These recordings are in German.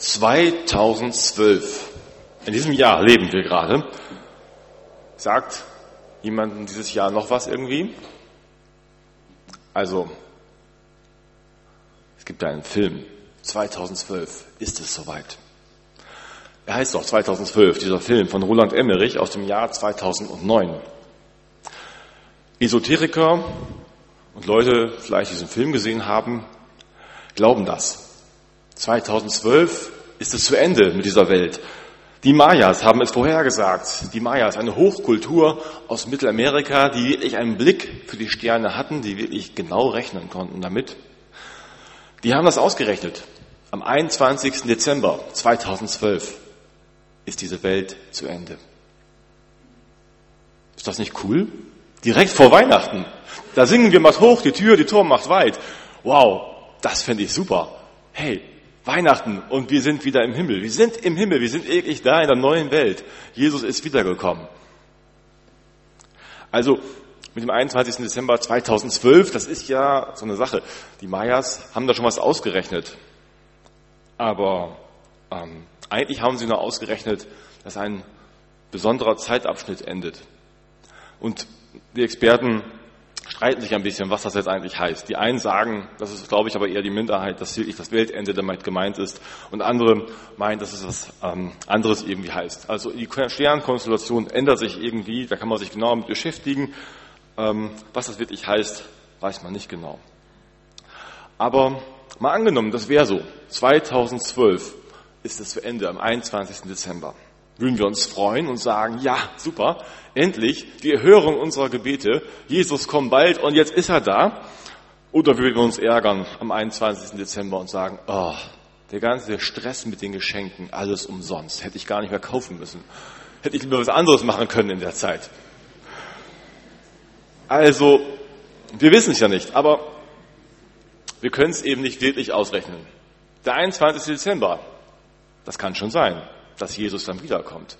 2012. In diesem Jahr leben wir gerade. Sagt jemandem dieses Jahr noch was irgendwie? Also, es gibt einen Film. 2012 ist es soweit. Er heißt doch 2012, dieser Film von Roland Emmerich aus dem Jahr 2009. Esoteriker und Leute, vielleicht diesen Film gesehen haben, glauben das. 2012 ist es zu Ende mit dieser Welt. Die Mayas haben es vorhergesagt. Die Mayas, eine Hochkultur aus Mittelamerika, die wirklich einen Blick für die Sterne hatten, die wirklich genau rechnen konnten damit. Die haben das ausgerechnet. Am 21. Dezember 2012 ist diese Welt zu Ende. Ist das nicht cool? Direkt vor Weihnachten. Da singen wir mal hoch, die Tür, die Tor macht weit. Wow, das finde ich super. Hey, Weihnachten und wir sind wieder im Himmel. Wir sind im Himmel, wir sind wirklich da in der neuen Welt. Jesus ist wiedergekommen. Also mit dem 21. Dezember 2012, das ist ja so eine Sache. Die Mayas haben da schon was ausgerechnet. Aber ähm, eigentlich haben sie nur ausgerechnet, dass ein besonderer Zeitabschnitt endet. Und die Experten streiten sich ein bisschen, was das jetzt eigentlich heißt. Die einen sagen, das ist, glaube ich, aber eher die Minderheit, dass wirklich das Weltende damit gemeint ist. Und andere meinen, dass es was ähm, anderes irgendwie heißt. Also die Sternkonstellation ändert sich irgendwie, da kann man sich genau mit beschäftigen. Ähm, was das wirklich heißt, weiß man nicht genau. Aber mal angenommen, das wäre so. 2012 ist es zu Ende, am 21. Dezember würden wir uns freuen und sagen, ja, super, endlich die Erhörung unserer Gebete. Jesus kommt bald und jetzt ist er da. Oder würden wir uns ärgern am 21. Dezember und sagen, oh, der ganze Stress mit den Geschenken, alles umsonst. Hätte ich gar nicht mehr kaufen müssen. Hätte ich lieber was anderes machen können in der Zeit. Also, wir wissen es ja nicht, aber wir können es eben nicht wirklich ausrechnen. Der 21. Dezember, das kann schon sein dass Jesus dann wiederkommt.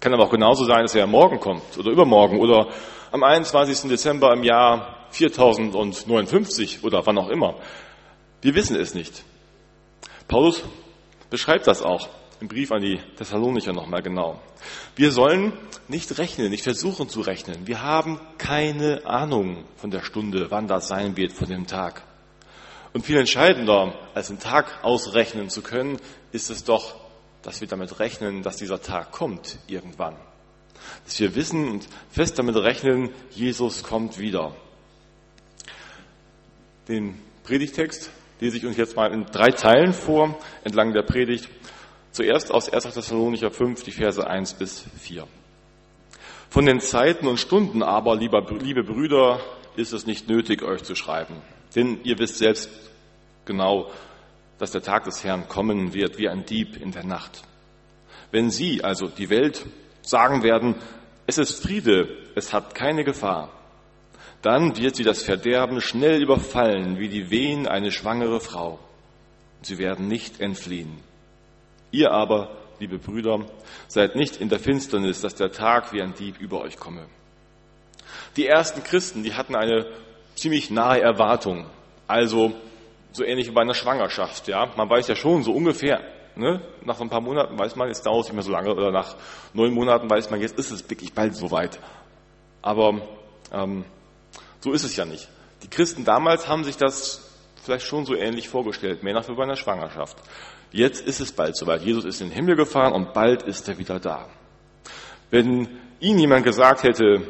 Kann aber auch genauso sein, dass er morgen kommt oder übermorgen oder am 21. Dezember im Jahr 4059 oder wann auch immer. Wir wissen es nicht. Paulus beschreibt das auch im Brief an die Thessalonicher nochmal genau. Wir sollen nicht rechnen, nicht versuchen zu rechnen. Wir haben keine Ahnung von der Stunde, wann das sein wird, von dem Tag. Und viel entscheidender, als den Tag ausrechnen zu können, ist es doch, dass wir damit rechnen, dass dieser Tag kommt irgendwann. Dass wir wissen und fest damit rechnen, Jesus kommt wieder. Den Predigtext lese ich uns jetzt mal in drei Teilen vor, entlang der Predigt. Zuerst aus 1. Thessalonicher 5, die Verse 1 bis 4. Von den Zeiten und Stunden aber, lieber, liebe Brüder, ist es nicht nötig, euch zu schreiben. Denn ihr wisst selbst genau, dass der Tag des Herrn kommen wird wie ein Dieb in der Nacht. Wenn Sie, also die Welt, sagen werden, es ist Friede, es hat keine Gefahr, dann wird sie das Verderben schnell überfallen wie die Wehen eine schwangere Frau. Sie werden nicht entfliehen. Ihr aber, liebe Brüder, seid nicht in der Finsternis, dass der Tag wie ein Dieb über euch komme. Die ersten Christen, die hatten eine ziemlich nahe Erwartung. Also so ähnlich wie bei einer Schwangerschaft. Ja, man weiß ja schon so ungefähr. Ne? Nach ein paar Monaten weiß man, jetzt dauert es nicht mehr so lange, oder nach neun Monaten weiß man, jetzt ist es wirklich bald soweit. Aber ähm, so ist es ja nicht. Die Christen damals haben sich das vielleicht schon so ähnlich vorgestellt, mehr nach wie bei einer Schwangerschaft. Jetzt ist es bald soweit. Jesus ist in den Himmel gefahren und bald ist er wieder da. Wenn Ihnen jemand gesagt hätte,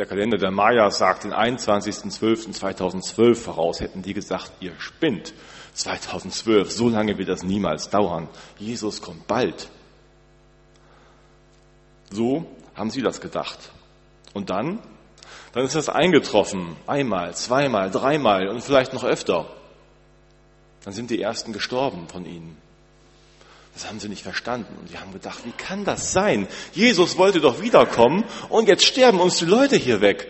der Kalender der Maya sagt den 21.12.2012 voraus, hätten die gesagt, ihr spinnt. 2012, so lange wird das niemals dauern. Jesus kommt bald. So haben sie das gedacht. Und dann? Dann ist das eingetroffen. Einmal, zweimal, dreimal und vielleicht noch öfter. Dann sind die Ersten gestorben von ihnen. Das haben sie nicht verstanden und sie haben gedacht, wie kann das sein? Jesus wollte doch wiederkommen und jetzt sterben uns die Leute hier weg.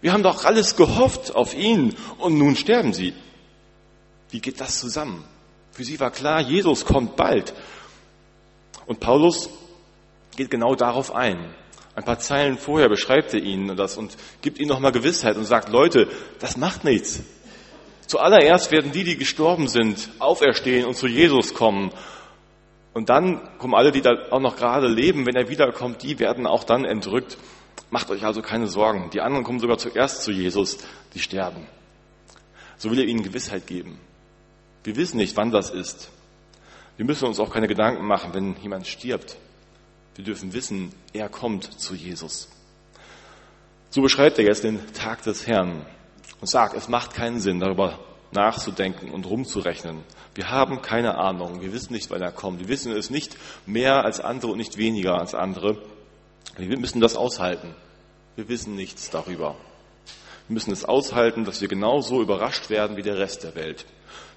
Wir haben doch alles gehofft auf ihn und nun sterben sie. Wie geht das zusammen? Für sie war klar, Jesus kommt bald. Und Paulus geht genau darauf ein. Ein paar Zeilen vorher beschreibt er ihnen das und gibt ihnen nochmal Gewissheit und sagt, Leute, das macht nichts. Zuallererst werden die, die gestorben sind, auferstehen und zu Jesus kommen. Und dann kommen alle, die da auch noch gerade leben, wenn er wiederkommt, die werden auch dann entrückt. Macht euch also keine Sorgen. Die anderen kommen sogar zuerst zu Jesus, die sterben. So will er ihnen Gewissheit geben. Wir wissen nicht, wann das ist. Wir müssen uns auch keine Gedanken machen, wenn jemand stirbt. Wir dürfen wissen, er kommt zu Jesus. So beschreibt er jetzt den Tag des Herrn und sagt, es macht keinen Sinn, darüber nachzudenken und rumzurechnen. Wir haben keine Ahnung. Wir wissen nicht, wann er kommt. Wir wissen es nicht mehr als andere und nicht weniger als andere. Wir müssen das aushalten. Wir wissen nichts darüber. Wir müssen es aushalten, dass wir genauso überrascht werden wie der Rest der Welt.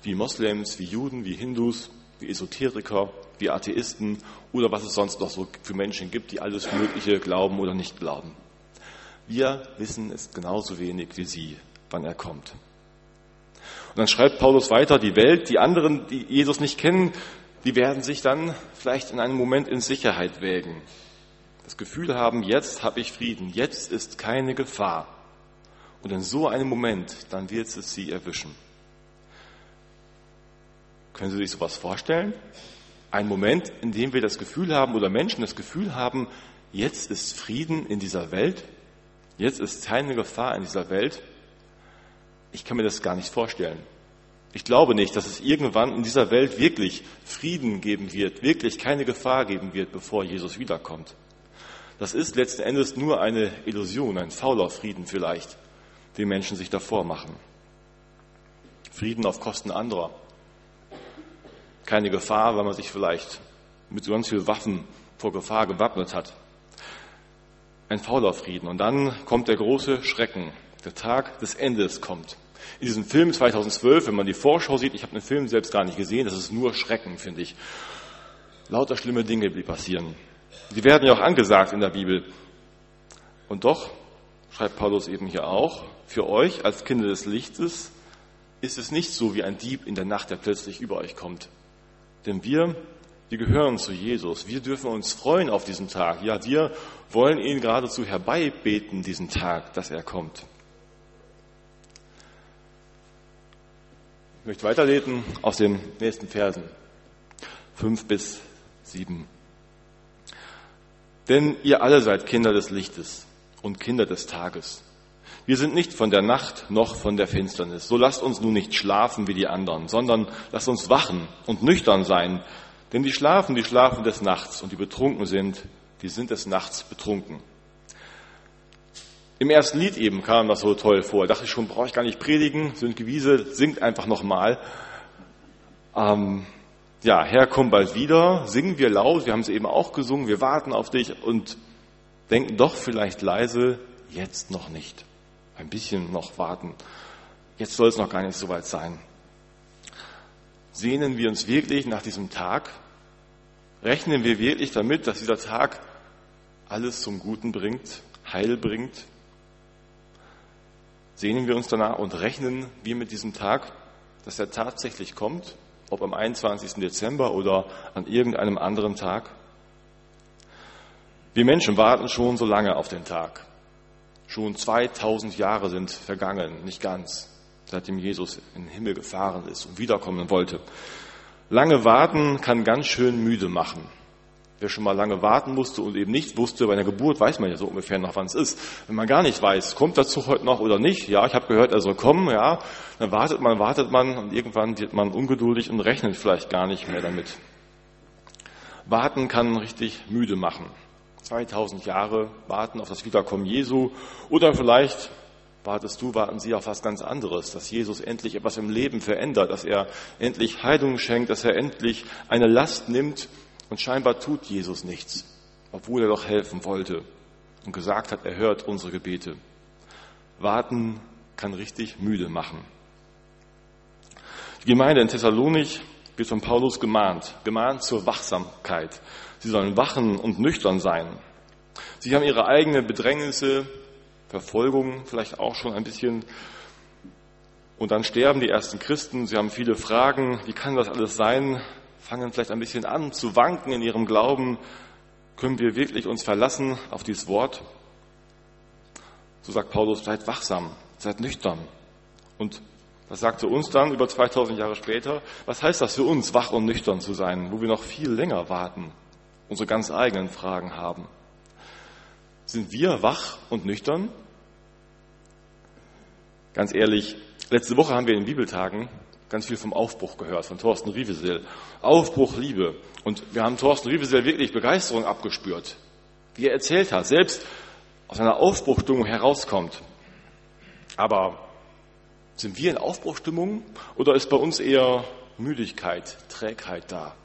Wie Moslems, wie Juden, wie Hindus, wie Esoteriker, wie Atheisten oder was es sonst noch so für Menschen gibt, die alles Mögliche glauben oder nicht glauben. Wir wissen es genauso wenig wie Sie, wann er kommt. Und dann schreibt Paulus weiter, die Welt, die anderen, die Jesus nicht kennen, die werden sich dann vielleicht in einem Moment in Sicherheit wägen. Das Gefühl haben, jetzt habe ich Frieden, jetzt ist keine Gefahr. Und in so einem Moment, dann wird es sie erwischen. Können Sie sich sowas vorstellen? Ein Moment, in dem wir das Gefühl haben oder Menschen das Gefühl haben, jetzt ist Frieden in dieser Welt, jetzt ist keine Gefahr in dieser Welt. Ich kann mir das gar nicht vorstellen. Ich glaube nicht, dass es irgendwann in dieser Welt wirklich Frieden geben wird, wirklich keine Gefahr geben wird, bevor Jesus wiederkommt. Das ist letzten Endes nur eine Illusion, ein fauler Frieden vielleicht, den Menschen sich davor machen. Frieden auf Kosten anderer, keine Gefahr, weil man sich vielleicht mit ganz vielen Waffen vor Gefahr gewappnet hat. Ein fauler Frieden. Und dann kommt der große Schrecken. Der Tag des Endes kommt. In diesem Film 2012, wenn man die Vorschau sieht, ich habe den Film selbst gar nicht gesehen, das ist nur Schrecken, finde ich. Lauter schlimme Dinge, die passieren. Die werden ja auch angesagt in der Bibel. Und doch, schreibt Paulus eben hier auch, für euch als Kinder des Lichtes ist es nicht so wie ein Dieb in der Nacht, der plötzlich über euch kommt. Denn wir, wir gehören zu Jesus. Wir dürfen uns freuen auf diesen Tag. Ja, wir wollen ihn geradezu herbeibeten, diesen Tag, dass er kommt. Möchte weiterlesen aus den nächsten Versen. Fünf bis sieben. Denn ihr alle seid Kinder des Lichtes und Kinder des Tages. Wir sind nicht von der Nacht noch von der Finsternis. So lasst uns nun nicht schlafen wie die anderen, sondern lasst uns wachen und nüchtern sein. Denn die schlafen, die schlafen des Nachts und die betrunken sind, die sind des Nachts betrunken. Im ersten Lied eben kam das so toll vor. Da dachte ich schon, brauche ich gar nicht predigen. Sönke Wiese singt einfach nochmal. Ähm, ja, Herr, komm bald wieder. Singen wir laut. Wir haben es eben auch gesungen. Wir warten auf dich und denken doch vielleicht leise, jetzt noch nicht ein bisschen noch warten. Jetzt soll es noch gar nicht so weit sein. Sehnen wir uns wirklich nach diesem Tag? Rechnen wir wirklich damit, dass dieser Tag alles zum Guten bringt, Heil bringt? Sehnen wir uns danach und rechnen wir mit diesem Tag, dass er tatsächlich kommt, ob am 21. Dezember oder an irgendeinem anderen Tag? Wir Menschen warten schon so lange auf den Tag. Schon 2000 Jahre sind vergangen, nicht ganz, seitdem Jesus in den Himmel gefahren ist und wiederkommen wollte. Lange warten kann ganz schön müde machen. Wer schon mal lange warten musste und eben nicht wusste, bei einer Geburt weiß man ja so ungefähr noch, wann es ist. Wenn man gar nicht weiß, kommt der Zug heute noch oder nicht, ja, ich habe gehört, er soll kommen, ja, dann wartet man, wartet man und irgendwann wird man ungeduldig und rechnet vielleicht gar nicht mehr damit. Warten kann richtig müde machen. 2000 Jahre warten auf das Wiederkommen Jesu oder vielleicht wartest du, warten sie auf was ganz anderes, dass Jesus endlich etwas im Leben verändert, dass er endlich Heilung schenkt, dass er endlich eine Last nimmt und scheinbar tut Jesus nichts, obwohl er doch helfen wollte und gesagt hat, er hört unsere Gebete. Warten kann richtig müde machen. Die Gemeinde in Thessalonich wird von Paulus gemahnt, gemahnt zur Wachsamkeit. Sie sollen wachen und nüchtern sein. Sie haben ihre eigenen Bedrängnisse, Verfolgung vielleicht auch schon ein bisschen. Und dann sterben die ersten Christen. Sie haben viele Fragen. Wie kann das alles sein? Fangen vielleicht ein bisschen an zu wanken in ihrem Glauben. Können wir wirklich uns verlassen auf dieses Wort? So sagt Paulus, seid wachsam, seid nüchtern und Das sagte uns dann über 2000 Jahre später. Was heißt das für uns, wach und nüchtern zu sein, wo wir noch viel länger warten, unsere ganz eigenen Fragen haben? Sind wir wach und nüchtern? Ganz ehrlich, letzte Woche haben wir in den Bibeltagen ganz viel vom Aufbruch gehört, von Thorsten Rievesel. Aufbruch, Liebe. Und wir haben Thorsten Rievesel wirklich Begeisterung abgespürt, wie er erzählt hat, selbst aus einer Aufbruchstimmung herauskommt. Aber sind wir in Aufbruchstimmung oder ist bei uns eher Müdigkeit, Trägheit da?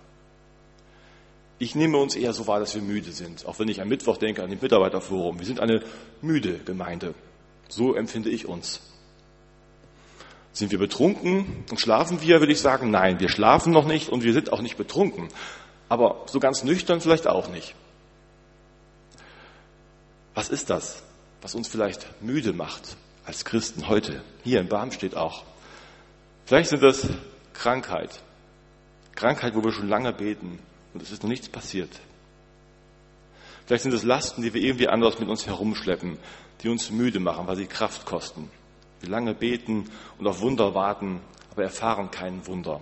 Ich nehme uns eher so wahr, dass wir müde sind, auch wenn ich am Mittwoch denke an den Mitarbeiterforum. Wir sind eine müde Gemeinde. So empfinde ich uns. Sind wir betrunken und schlafen wir, würde ich sagen, nein, wir schlafen noch nicht und wir sind auch nicht betrunken. Aber so ganz nüchtern vielleicht auch nicht. Was ist das, was uns vielleicht müde macht als Christen heute? Hier in Barmstedt auch. Vielleicht sind das Krankheit. Krankheit, wo wir schon lange beten und es ist noch nichts passiert. Vielleicht sind es Lasten, die wir irgendwie anders mit uns herumschleppen, die uns müde machen, weil sie Kraft kosten. Wir lange beten und auf Wunder warten, aber erfahren kein Wunder.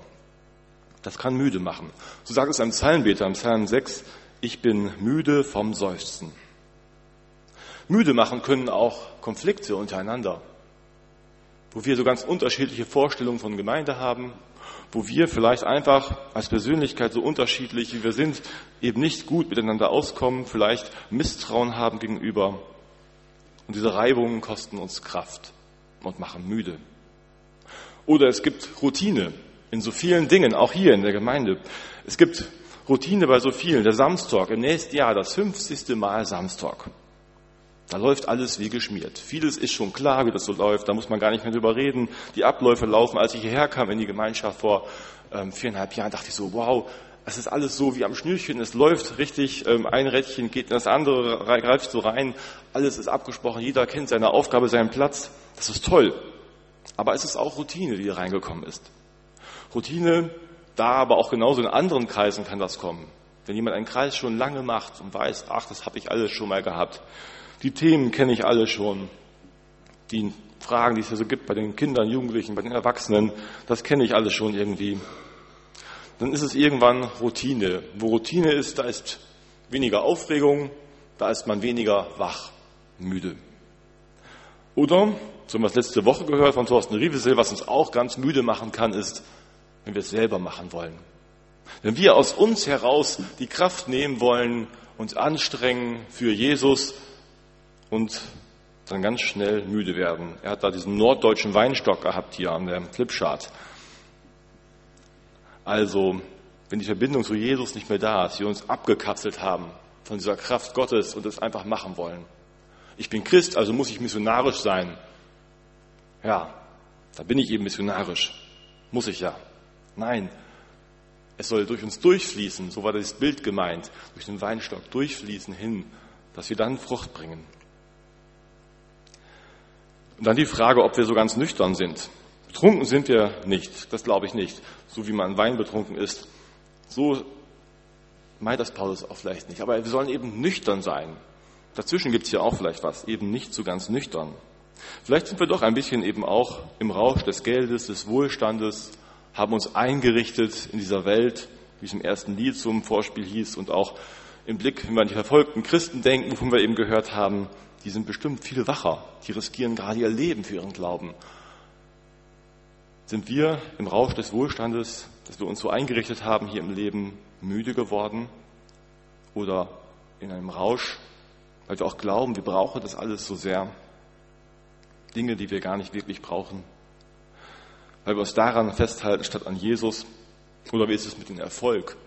Das kann müde machen. So sagt es ein Psalmbeter im Psalm 6, ich bin müde vom Seufzen. Müde machen können auch Konflikte untereinander, wo wir so ganz unterschiedliche Vorstellungen von Gemeinde haben, wo wir vielleicht einfach als Persönlichkeit so unterschiedlich wie wir sind, eben nicht gut miteinander auskommen, vielleicht Misstrauen haben gegenüber. Und diese Reibungen kosten uns Kraft und machen müde. Oder es gibt Routine in so vielen Dingen, auch hier in der Gemeinde. Es gibt Routine bei so vielen. Der Samstag, im nächsten Jahr das 50. Mal Samstag. Da läuft alles wie geschmiert. Vieles ist schon klar, wie das so läuft. Da muss man gar nicht mehr drüber reden. Die Abläufe laufen. Als ich hierher kam in die Gemeinschaft vor ähm, viereinhalb Jahren, dachte ich so, wow, es ist alles so wie am Schnürchen. Es läuft richtig. Ähm, ein Rädchen geht in das andere, greift so rein. Alles ist abgesprochen. Jeder kennt seine Aufgabe, seinen Platz. Das ist toll. Aber es ist auch Routine, die hier reingekommen ist. Routine, da aber auch genauso in anderen Kreisen kann das kommen. Wenn jemand einen Kreis schon lange macht und weiß, ach, das habe ich alles schon mal gehabt. Die Themen kenne ich alle schon. Die Fragen, die es hier so gibt bei den Kindern, Jugendlichen, bei den Erwachsenen, das kenne ich alles schon irgendwie. Dann ist es irgendwann Routine. Wo Routine ist, da ist weniger Aufregung, da ist man weniger wach, müde. Oder, so haben wir es letzte Woche gehört von Thorsten Rievesel, was uns auch ganz müde machen kann, ist, wenn wir es selber machen wollen. Wenn wir aus uns heraus die Kraft nehmen wollen, uns anstrengen für Jesus und dann ganz schnell müde werden. Er hat da diesen norddeutschen Weinstock gehabt hier an der Flipchart. Also, wenn die Verbindung zu Jesus nicht mehr da ist, wir uns abgekapselt haben von dieser Kraft Gottes und es einfach machen wollen, ich bin Christ, also muss ich missionarisch sein. Ja, da bin ich eben missionarisch. Muss ich ja. Nein, es soll durch uns durchfließen, so war das Bild gemeint, durch den Weinstock durchfließen hin, dass wir dann Frucht bringen. Und dann die Frage, ob wir so ganz nüchtern sind. Betrunken sind wir nicht, das glaube ich nicht. So wie man Wein betrunken ist, so meint das Paulus auch vielleicht nicht. Aber wir sollen eben nüchtern sein. Dazwischen gibt es ja auch vielleicht was, eben nicht so ganz nüchtern. Vielleicht sind wir doch ein bisschen eben auch im Rausch des Geldes, des Wohlstandes, haben uns eingerichtet in dieser Welt, wie es im ersten Lied zum Vorspiel hieß und auch im Blick, wenn wir an die verfolgten Christen denken, wovon wir eben gehört haben, die sind bestimmt viel wacher, die riskieren gerade ihr Leben für ihren Glauben. Sind wir im Rausch des Wohlstandes, dass wir uns so eingerichtet haben hier im Leben, müde geworden oder in einem Rausch weil wir auch glauben, wir brauchen das alles so sehr. Dinge, die wir gar nicht wirklich brauchen. Weil wir uns daran festhalten, statt an Jesus. Oder wie ist es mit dem Erfolg?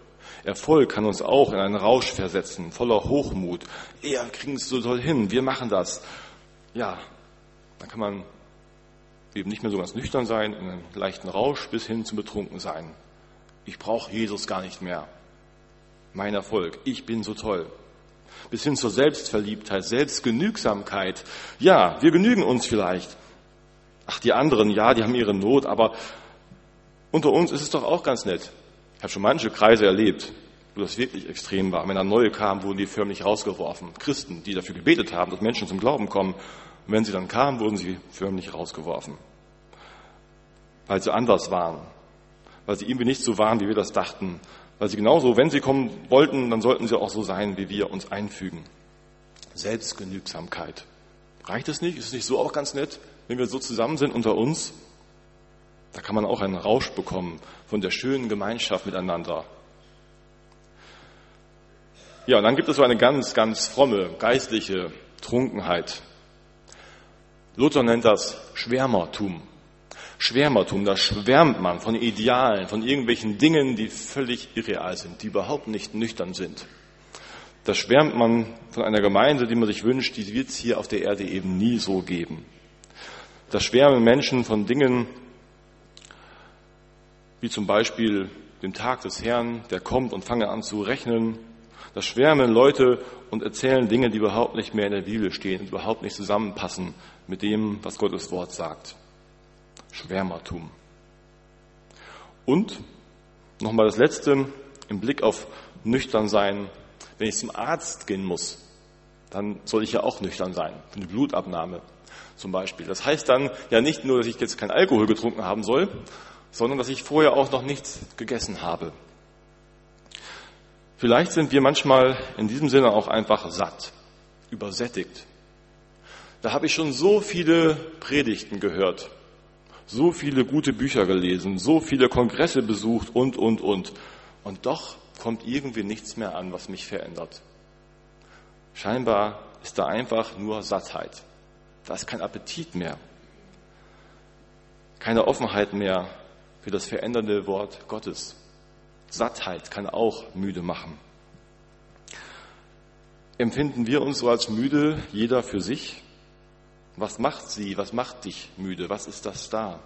Erfolg kann uns auch in einen Rausch versetzen, voller Hochmut. Ja, wir kriegen es so toll hin, wir machen das. Ja, dann kann man eben nicht mehr so ganz nüchtern sein, in einem leichten Rausch bis hin zum Betrunken sein. Ich brauche Jesus gar nicht mehr. Mein Erfolg, ich bin so toll bis hin zur Selbstverliebtheit, Selbstgenügsamkeit. Ja, wir genügen uns vielleicht. Ach, die anderen, ja, die haben ihre Not, aber unter uns ist es doch auch ganz nett. Ich habe schon manche Kreise erlebt, wo das wirklich extrem war. Wenn dann neue kamen, wurden die förmlich rausgeworfen. Christen, die dafür gebetet haben, dass Menschen zum Glauben kommen. Und wenn sie dann kamen, wurden sie förmlich rausgeworfen. weil sie anders waren, weil sie irgendwie nicht so waren, wie wir das dachten, weil sie genauso, wenn sie kommen wollten, dann sollten sie auch so sein, wie wir uns einfügen. Selbstgenügsamkeit. Reicht es nicht? Ist es nicht so auch ganz nett, wenn wir so zusammen sind unter uns? Da kann man auch einen Rausch bekommen von der schönen Gemeinschaft miteinander. Ja, und dann gibt es so eine ganz, ganz fromme, geistliche Trunkenheit. Luther nennt das Schwärmertum. Schwärmertum, da schwärmt man von Idealen, von irgendwelchen Dingen, die völlig irreal sind, die überhaupt nicht nüchtern sind. Da schwärmt man von einer Gemeinde, die man sich wünscht, die wird es hier auf der Erde eben nie so geben. Da schwärmen Menschen von Dingen, wie zum Beispiel dem Tag des Herrn, der kommt und fange an zu rechnen. Da schwärmen Leute und erzählen Dinge, die überhaupt nicht mehr in der Bibel stehen und überhaupt nicht zusammenpassen mit dem, was Gottes Wort sagt. Schwärmertum. Und nochmal das Letzte im Blick auf nüchtern sein. Wenn ich zum Arzt gehen muss, dann soll ich ja auch nüchtern sein. Für eine Blutabnahme zum Beispiel. Das heißt dann ja nicht nur, dass ich jetzt kein Alkohol getrunken haben soll, sondern dass ich vorher auch noch nichts gegessen habe. Vielleicht sind wir manchmal in diesem Sinne auch einfach satt, übersättigt. Da habe ich schon so viele Predigten gehört, so viele gute Bücher gelesen, so viele Kongresse besucht und, und, und. Und doch kommt irgendwie nichts mehr an, was mich verändert. Scheinbar ist da einfach nur Sattheit. Da ist kein Appetit mehr. Keine Offenheit mehr für das verändernde Wort Gottes. Sattheit kann auch müde machen. Empfinden wir uns so als müde, jeder für sich? Was macht sie, was macht dich müde? Was ist das da?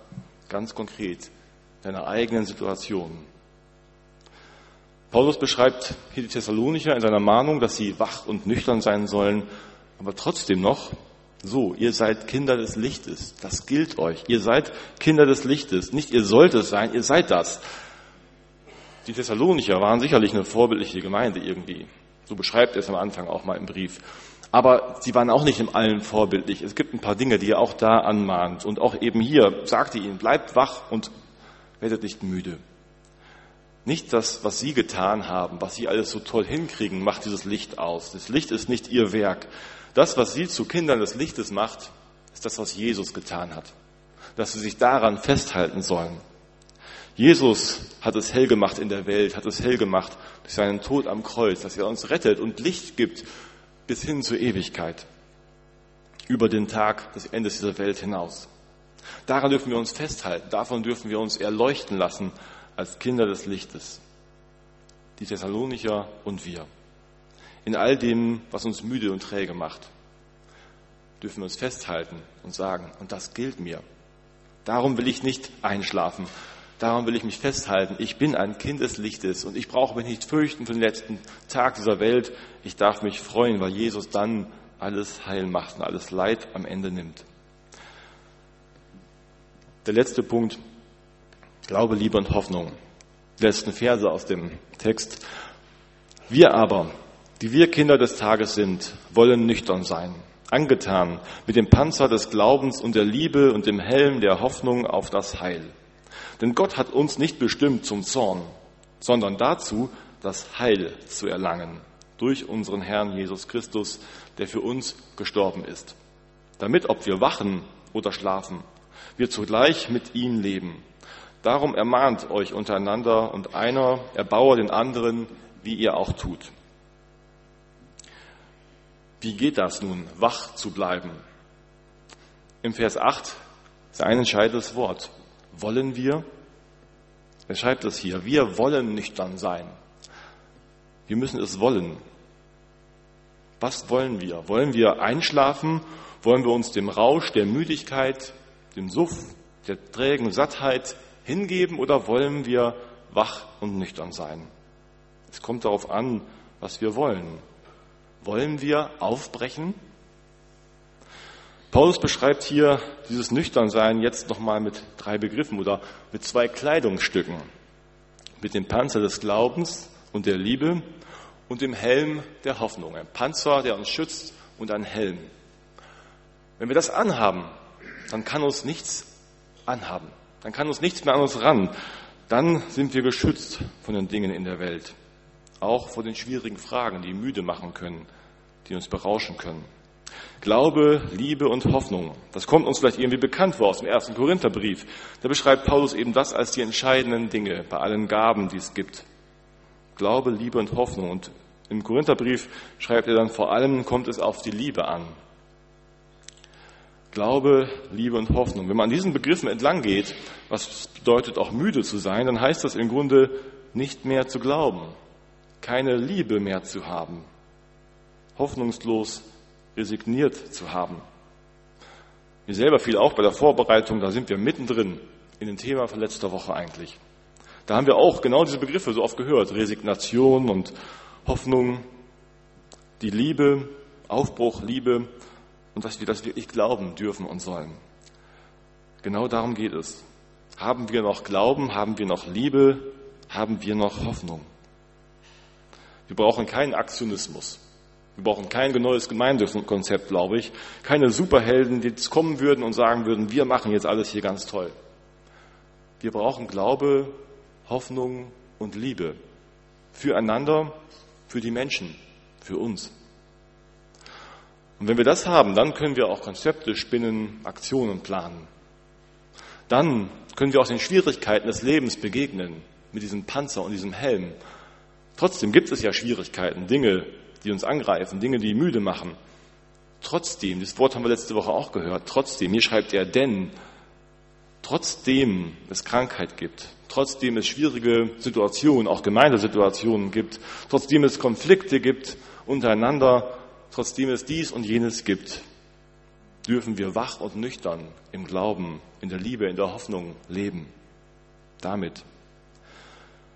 Ganz konkret, deiner eigenen Situation. Paulus beschreibt hier die Thessalonicher in seiner Mahnung, dass sie wach und nüchtern sein sollen, aber trotzdem noch so, ihr seid Kinder des Lichtes. Das gilt euch. Ihr seid Kinder des Lichtes. Nicht ihr sollt es sein, ihr seid das. Die Thessalonicher waren sicherlich eine vorbildliche Gemeinde irgendwie. So beschreibt er es am Anfang auch mal im Brief. Aber sie waren auch nicht im Allen vorbildlich. Es gibt ein paar Dinge, die er auch da anmahnt. Und auch eben hier sagte ihnen, bleibt wach und werdet nicht müde. Nicht das, was sie getan haben, was sie alles so toll hinkriegen, macht dieses Licht aus. Das Licht ist nicht ihr Werk. Das, was sie zu Kindern des Lichtes macht, ist das, was Jesus getan hat. Dass sie sich daran festhalten sollen. Jesus hat es hell gemacht in der Welt, hat es hell gemacht durch seinen Tod am Kreuz, dass er uns rettet und Licht gibt bis hin zur Ewigkeit, über den Tag des Endes dieser Welt hinaus. Daran dürfen wir uns festhalten, davon dürfen wir uns erleuchten lassen als Kinder des Lichtes, die Thessalonicher und wir. In all dem, was uns müde und träge macht, dürfen wir uns festhalten und sagen, und das gilt mir. Darum will ich nicht einschlafen, Darum will ich mich festhalten. Ich bin ein Kind des Lichtes und ich brauche mich nicht fürchten für den letzten Tag dieser Welt. Ich darf mich freuen, weil Jesus dann alles heil macht und alles Leid am Ende nimmt. Der letzte Punkt. Glaube, Liebe und Hoffnung. Die letzten Verse aus dem Text. Wir aber, die wir Kinder des Tages sind, wollen nüchtern sein, angetan mit dem Panzer des Glaubens und der Liebe und dem Helm der Hoffnung auf das Heil. Denn Gott hat uns nicht bestimmt zum Zorn, sondern dazu, das Heil zu erlangen durch unseren Herrn Jesus Christus, der für uns gestorben ist. Damit, ob wir wachen oder schlafen, wir zugleich mit ihm leben. Darum ermahnt euch untereinander und einer erbaue den anderen, wie ihr auch tut. Wie geht das nun, wach zu bleiben? Im Vers 8 ist ein entscheidendes Wort wollen wir? Er schreibt es hier. Wir wollen nüchtern sein. Wir müssen es wollen. Was wollen wir? Wollen wir einschlafen? Wollen wir uns dem Rausch der Müdigkeit, dem Suff, der trägen Sattheit hingeben oder wollen wir wach und nüchtern sein? Es kommt darauf an, was wir wollen. Wollen wir aufbrechen? Paulus beschreibt hier dieses Nüchternsein jetzt nochmal mit drei Begriffen oder mit zwei Kleidungsstücken. Mit dem Panzer des Glaubens und der Liebe und dem Helm der Hoffnung. Ein Panzer, der uns schützt und ein Helm. Wenn wir das anhaben, dann kann uns nichts anhaben. Dann kann uns nichts mehr an uns ran. Dann sind wir geschützt von den Dingen in der Welt. Auch vor den schwierigen Fragen, die müde machen können, die uns berauschen können. Glaube, Liebe und Hoffnung. Das kommt uns vielleicht irgendwie bekannt vor aus dem ersten Korintherbrief. Da beschreibt Paulus eben das als die entscheidenden Dinge bei allen Gaben, die es gibt. Glaube, Liebe und Hoffnung. Und im Korintherbrief schreibt er dann vor allem kommt es auf die Liebe an. Glaube, Liebe und Hoffnung. Wenn man an diesen Begriffen entlang geht, was bedeutet auch müde zu sein, dann heißt das im Grunde nicht mehr zu glauben, keine Liebe mehr zu haben, hoffnungslos resigniert zu haben. Mir selber fiel auch bei der Vorbereitung, da sind wir mittendrin in dem Thema von letzter Woche eigentlich. Da haben wir auch genau diese Begriffe so oft gehört. Resignation und Hoffnung, die Liebe, Aufbruch, Liebe und dass wir das wirklich glauben dürfen und sollen. Genau darum geht es. Haben wir noch Glauben? Haben wir noch Liebe? Haben wir noch Hoffnung? Wir brauchen keinen Aktionismus. Wir brauchen kein neues Gemeindekonzept, glaube ich. Keine Superhelden, die jetzt kommen würden und sagen würden, wir machen jetzt alles hier ganz toll. Wir brauchen Glaube, Hoffnung und Liebe. Füreinander, für die Menschen, für uns. Und wenn wir das haben, dann können wir auch Konzepte spinnen, Aktionen planen. Dann können wir auch den Schwierigkeiten des Lebens begegnen, mit diesem Panzer und diesem Helm. Trotzdem gibt es ja Schwierigkeiten, Dinge, die uns angreifen, Dinge, die müde machen. Trotzdem, das Wort haben wir letzte Woche auch gehört, trotzdem, hier schreibt er, denn, trotzdem es Krankheit gibt, trotzdem es schwierige Situationen, auch Gemeindesituationen gibt, trotzdem es Konflikte gibt untereinander, trotzdem es dies und jenes gibt, dürfen wir wach und nüchtern im Glauben, in der Liebe, in der Hoffnung leben. Damit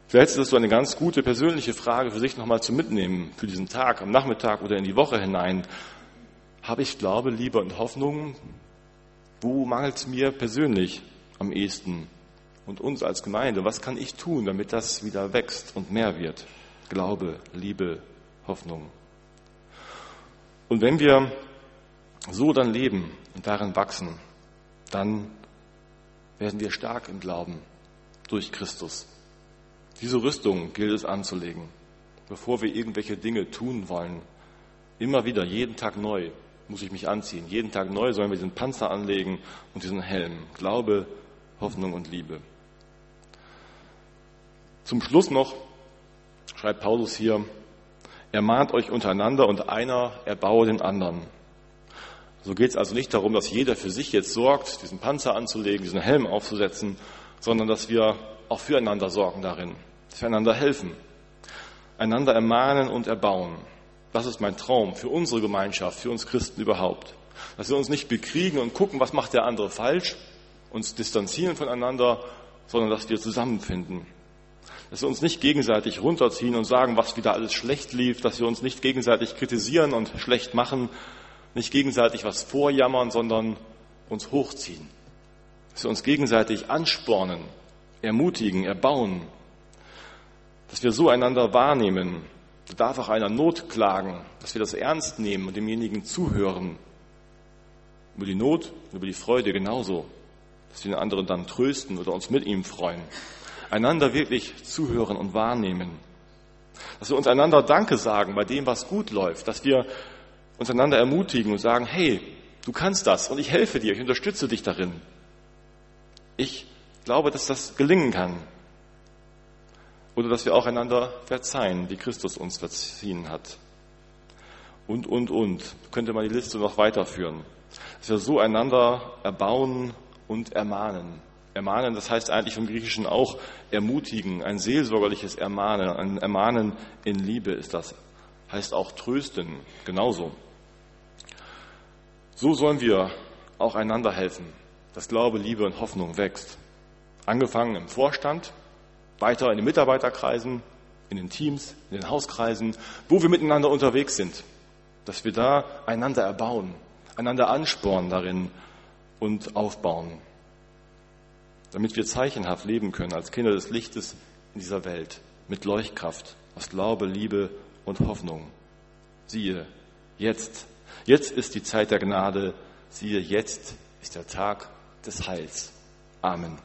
Vielleicht ist das so eine ganz gute persönliche Frage für sich nochmal zu mitnehmen, für diesen Tag, am Nachmittag oder in die Woche hinein. Habe ich Glaube, Liebe und Hoffnung? Wo mangelt es mir persönlich am ehesten? Und uns als Gemeinde, was kann ich tun, damit das wieder wächst und mehr wird? Glaube, Liebe, Hoffnung. Und wenn wir so dann leben und darin wachsen, dann werden wir stark im Glauben durch Christus. Diese Rüstung gilt es anzulegen, bevor wir irgendwelche Dinge tun wollen. Immer wieder, jeden Tag neu muss ich mich anziehen. Jeden Tag neu sollen wir diesen Panzer anlegen und diesen Helm. Glaube, Hoffnung und Liebe. Zum Schluss noch schreibt Paulus hier, er mahnt euch untereinander und einer erbaue den anderen. So geht es also nicht darum, dass jeder für sich jetzt sorgt, diesen Panzer anzulegen, diesen Helm aufzusetzen, sondern dass wir auch füreinander sorgen darin, dass wir einander helfen, einander ermahnen und erbauen. Das ist mein Traum für unsere Gemeinschaft, für uns Christen überhaupt. Dass wir uns nicht bekriegen und gucken, was macht der andere falsch, uns distanzieren voneinander, sondern dass wir zusammenfinden. Dass wir uns nicht gegenseitig runterziehen und sagen, was wieder alles schlecht lief, dass wir uns nicht gegenseitig kritisieren und schlecht machen, nicht gegenseitig was vorjammern, sondern uns hochziehen. Dass wir uns gegenseitig anspornen, ermutigen, erbauen, dass wir so einander wahrnehmen. Da darf auch einer Not klagen, dass wir das ernst nehmen und demjenigen zuhören. Über die Not, über die Freude genauso, dass wir den anderen dann trösten oder uns mit ihm freuen. Einander wirklich zuhören und wahrnehmen. Dass wir uns einander Danke sagen bei dem, was gut läuft, dass wir uns einander ermutigen und sagen, hey, du kannst das und ich helfe dir, ich unterstütze dich darin. Ich glaube, dass das gelingen kann. Oder dass wir auch einander verzeihen, wie Christus uns verziehen hat. Und, und, und. Könnte man die Liste noch weiterführen. Dass wir so einander erbauen und ermahnen. Ermahnen, das heißt eigentlich vom Griechischen auch ermutigen, ein seelsorgerliches Ermahnen, ein Ermahnen in Liebe ist das. Heißt auch trösten, genauso. So sollen wir auch einander helfen, dass Glaube, Liebe und Hoffnung wächst. Angefangen im Vorstand, weiter in den Mitarbeiterkreisen, in den Teams, in den Hauskreisen, wo wir miteinander unterwegs sind, dass wir da einander erbauen, einander anspornen darin und aufbauen, damit wir zeichenhaft leben können als Kinder des Lichtes in dieser Welt mit Leuchtkraft aus Glaube, Liebe und Hoffnung. Siehe, jetzt, jetzt ist die Zeit der Gnade, siehe, jetzt ist der Tag des Heils. Amen.